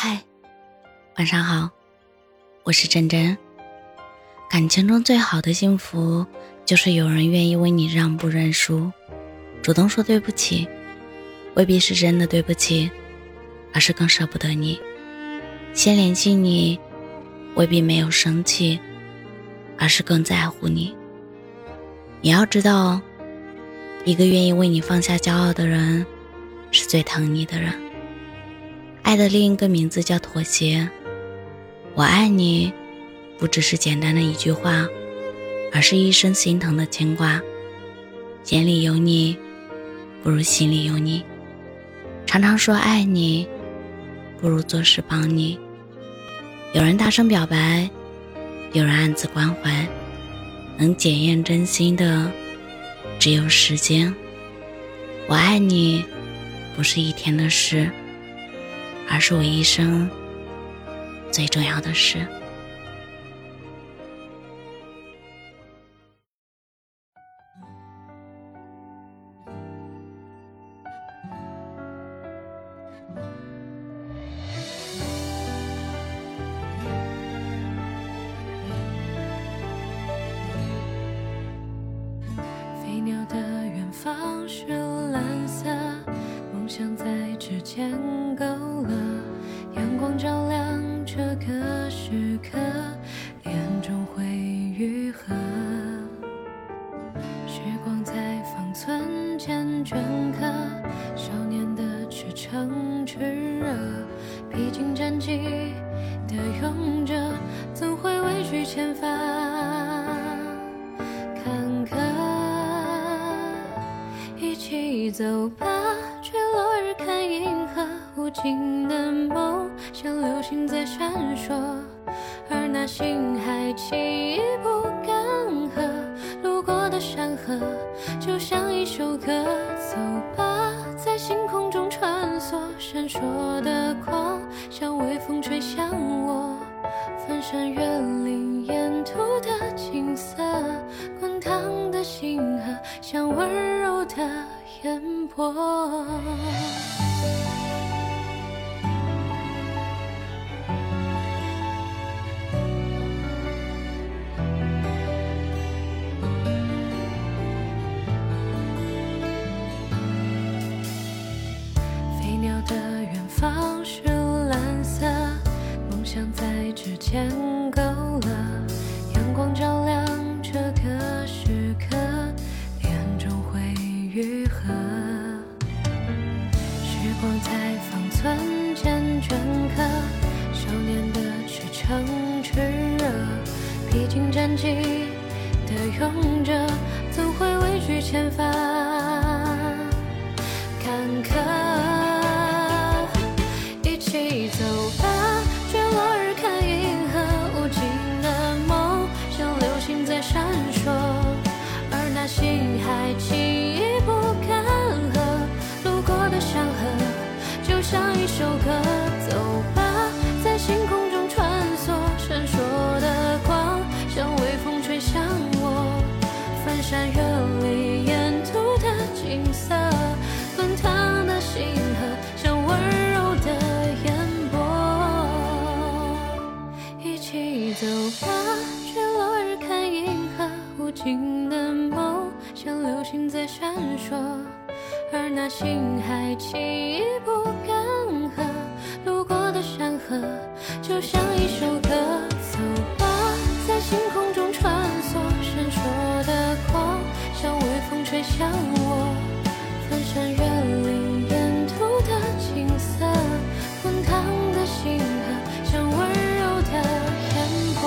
嗨，晚上好，我是真真。感情中最好的幸福，就是有人愿意为你让步认输，主动说对不起，未必是真的对不起，而是更舍不得你。先联系你，未必没有生气，而是更在乎你。你要知道，一个愿意为你放下骄傲的人，是最疼你的人。爱的另一个名字叫妥协。我爱你，不只是简单的一句话，而是一生心疼的牵挂。眼里有你，不如心里有你。常常说爱你，不如做事帮你。有人大声表白，有人暗自关怀。能检验真心的，只有时间。我爱你，不是一天的事，而是我一生最重要的事。飞鸟的远方是蓝色，梦想在指尖时刻，恋终会愈合。时光在方寸间镌刻，少年的赤诚炽热，披荆斩棘的勇者，怎会畏惧前方？坎坷？一起走吧，无尽的梦像流星在闪烁，而那星海轻易不干涸，路过的山河就像一首歌。走吧，在星空中穿梭，闪烁的光像微风吹向我，翻山越岭沿途的景色，滚烫的星河像温柔的。烟波，方是蓝色，梦想在指尖勾勒，阳光照亮这个时刻。愈合，时光在方寸间镌刻，少年的赤诚炽热，披荆斩棘的勇者，怎会畏惧前方首歌，走吧，在星空中穿梭，闪烁的光像微风吹向我，翻山越岭沿途的景色，滚烫的星河像温柔的烟波。一起走吧，坠落日看银河，无尽的梦像流星在闪烁，而那星海轻易不就像一首歌走吧在星空中穿梭闪烁的光像微风吹向我。翻山越岭沿途的景色滚烫的星河像温柔的烟波